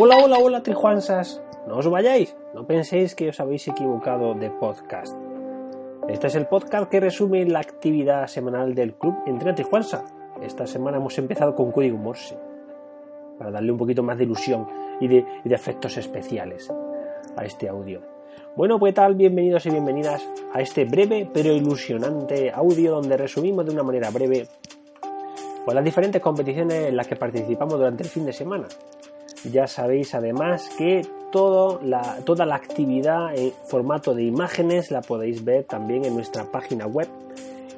Hola, hola, hola, trijuansas. No os vayáis, no penséis que os habéis equivocado de podcast. Este es el podcast que resume la actividad semanal del club Entre Trijuansa. Esta semana hemos empezado con código Morse, para darle un poquito más de ilusión y de, y de efectos especiales a este audio. Bueno, pues tal, bienvenidos y bienvenidas a este breve pero ilusionante audio donde resumimos de una manera breve pues, las diferentes competiciones en las que participamos durante el fin de semana. Ya sabéis además que todo la, toda la actividad en formato de imágenes la podéis ver también en nuestra página web,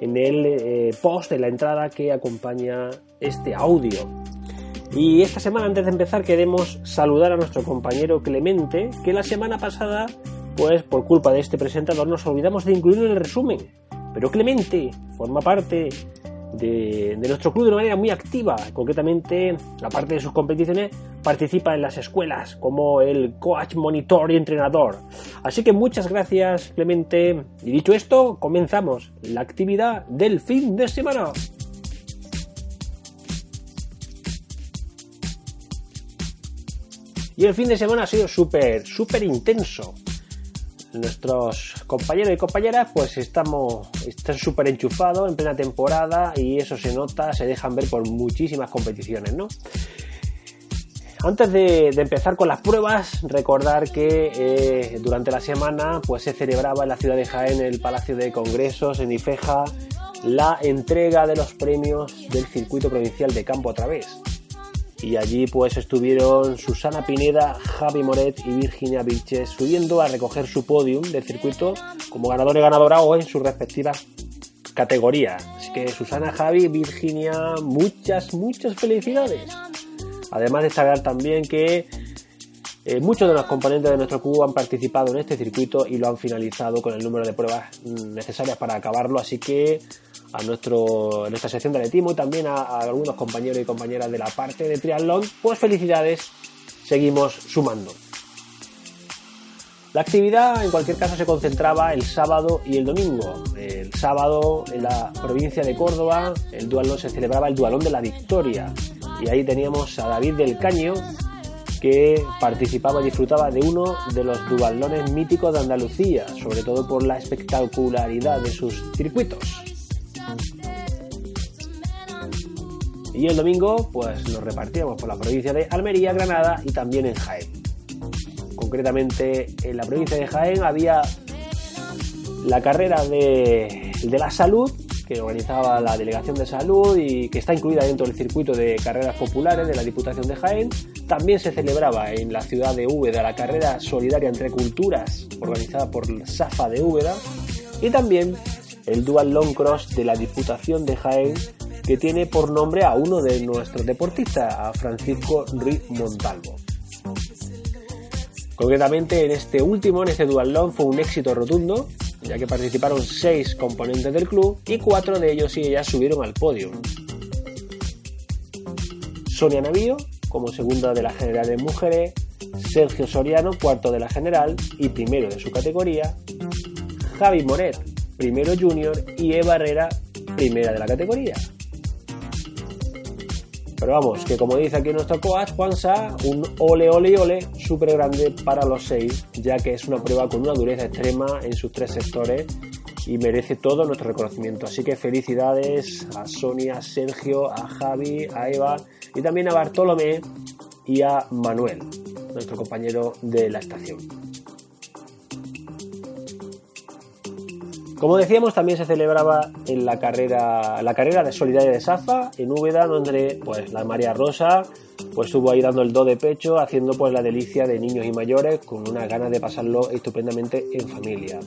en el eh, post de la entrada que acompaña este audio. Y esta semana, antes de empezar, queremos saludar a nuestro compañero Clemente, que la semana pasada, pues por culpa de este presentador, nos olvidamos de incluirlo en el resumen. Pero Clemente forma parte de, nuestro club de una manera muy activa. Concretamente, aparte de sus competiciones, participa en las escuelas como el coach, monitor y entrenador. Así que muchas gracias, Clemente. Y dicho esto, comenzamos la actividad del fin de semana. Y el fin de semana ha sido súper, súper intenso nuestros compañeros y compañeras pues estamos están súper enchufados en plena temporada y eso se nota, se dejan ver por muchísimas competiciones, ¿no? Antes de, empezar con las pruebas, recordar que eh, durante la semana pues se celebraba en la ciudad de Jaén, el Palacio de Congresos, en Ifeja, la entrega de los premios del circuito provincial de campo a través y allí pues estuvieron Susana Pineda, Javi Moret y Virginia Vilches subiendo a recoger su podium del circuito como ganador y ganadora o en sus respectivas categorías. Así que Susana, Javi, Virginia, muchas, muchas felicidades. Además de destacar también que eh, muchos de los componentes de nuestro cubo han participado en este circuito y lo han finalizado con el número de pruebas necesarias para acabarlo, así que a nuestro, nuestra sección de atletismo y también a, algunos compañeros y compañeras de la parte de triatlón, pues felicidades, seguimos sumando. La actividad en cualquier caso se concentraba el sábado y el domingo. El sábado en la provincia de Córdoba el dualón se celebraba el dualón de la victoria y ahí teníamos a David del Caño que participaba y disfrutaba de uno de los dualones míticos de Andalucía, sobre todo por la espectacularidad de sus circuitos. Y el domingo, pues nos repartíamos por la provincia de Almería, Granada y también en Jaén. Concretamente, en la provincia de Jaén había la carrera de, la salud, que organizaba la Delegación de Salud y que está incluida dentro del circuito de carreras populares de la Diputación de Jaén. También se celebraba en la ciudad de Úbeda la carrera solidaria entre culturas, organizada por SAFA de Úbeda. Y también el Dual Long Cross de la Diputación de Jaén, que tiene por nombre a uno de nuestros deportistas, a Francisco Ruiz Montalvo. Concretamente en este último, en este Dual Long, fue un éxito rotundo, ya que participaron seis componentes del club y cuatro de ellos y ellas subieron al podio. Sonia Navío, como segunda de la general de mujeres, Sergio Soriano, cuarto de la general y primero de su categoría, Javi Moret, primero junior, y Eva Herrera, primera de la categoría. Pero vamos, que como dice aquí nuestro coach Juansa, un ole ole ole súper grande para los seis, ya que es una prueba con una dureza extrema en sus tres sectores y merece todo nuestro reconocimiento. Así que felicidades a Sonia, a Sergio, a Javi, a Eva y también a Bartolomé y a Manuel, nuestro compañero de la estación. Como decíamos, también se celebraba en la carrera, la carrera de solidaridad de Safa, en Úbeda, donde pues, la María Rosa pues, estuvo ahí dando el do de pecho, haciendo pues, la delicia de niños y mayores, con una ganas de pasarlo estupendamente en familia.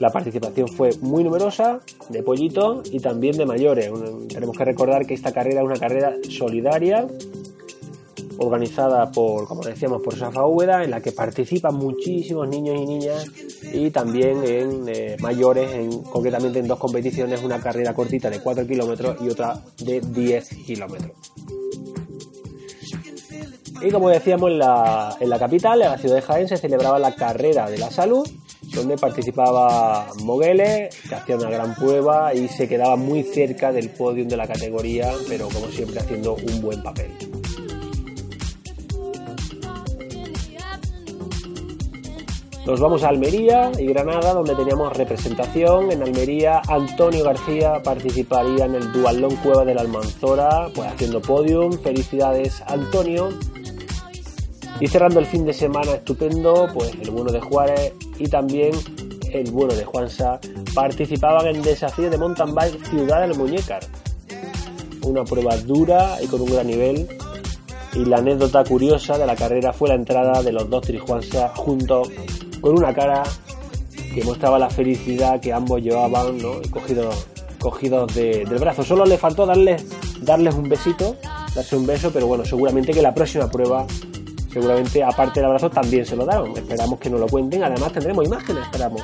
La participación fue muy numerosa, de pollito y también de mayores. Tenemos que recordar que esta carrera es una carrera solidaria organizada por, como decíamos, por Safa Úbeda, en la que participan muchísimos niños y niñas y también en eh, mayores, en, concretamente en dos competiciones, una carrera cortita de 4 kilómetros y otra de 10 kilómetros. Y como decíamos, en la, en la capital, en la ciudad de Jaén, se celebraba la carrera de la salud, donde participaba Moguele, que hacía una gran prueba y se quedaba muy cerca del podium de la categoría, pero como siempre haciendo un buen papel. Nos vamos a Almería y Granada, donde teníamos representación. En Almería, Antonio García participaría en el Dualón Cueva de la Almanzora, pues haciendo podium. Felicidades, Antonio. Y cerrando el fin de semana estupendo, pues el bueno de Juárez y también el bueno de Juansa participaban en el desafío de mountain bike Ciudad del Muñecar. Una prueba dura y con un gran nivel. Y la anécdota curiosa de la carrera fue la entrada de los dos Trijuansa juntos con una cara que mostraba la felicidad que ambos llevaban, ¿no? cogidos, cogidos del brazo. Solo le faltó darles, darles un besito, darse un beso, pero bueno, seguramente que la próxima prueba, seguramente aparte del abrazo, también se lo daron. Esperamos que nos lo cuenten, además tendremos imágenes, esperamos.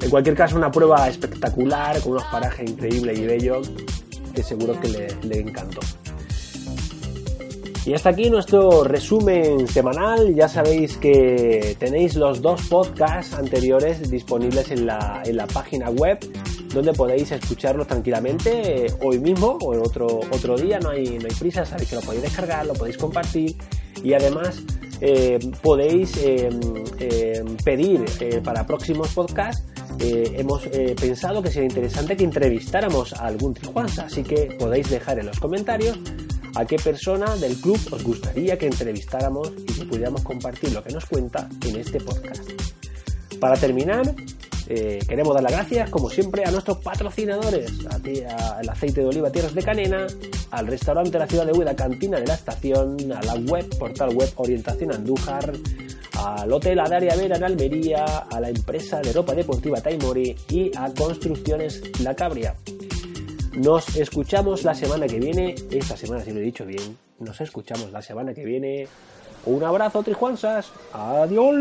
En cualquier caso, una prueba espectacular, con unos parajes increíbles y bellos, que seguro que le encantó. Y hasta aquí nuestro resumen semanal. Ya sabéis que tenéis los dos podcasts anteriores disponibles en la, en la página web donde podéis escucharlos tranquilamente eh, hoy mismo o en otro, otro día. No hay, no hay prisa, sabéis que lo podéis descargar, lo podéis compartir y además eh, podéis eh, pedir para próximos podcasts. hemos pensado que sería interesante que entrevistáramos a algún trijuanza, así que podéis dejar en los comentarios a qué persona del club os gustaría que entrevistáramos y que pudiéramos compartir lo que nos cuenta en este podcast. Para terminar, eh, queremos dar las gracias, como siempre, a nuestros patrocinadores, al aceite de oliva Tierras de Canena, al restaurante de la ciudad de Hueda, Cantina de la Estación, a la web, portal web Orientación Andújar, al Hotel Adaria Vera en Almería, a la empresa de ropa deportiva Taimori y a Construcciones La Cabria. Nos escuchamos la semana que viene. Esta semana, si lo he dicho bien, nos escuchamos la semana que viene. Un abrazo, Trijuansas. Adiós.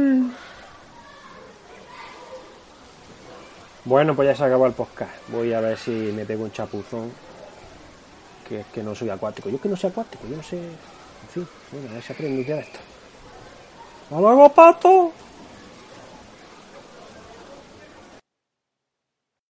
Bueno, pues ya se acabó el podcast. Voy a ver si me pego un chapuzón. Que es que no soy acuático. Yo que no soy acuático, yo no sé. En fin, bueno, a ver si aprendo ya esto. ¡Hasta luego, pato!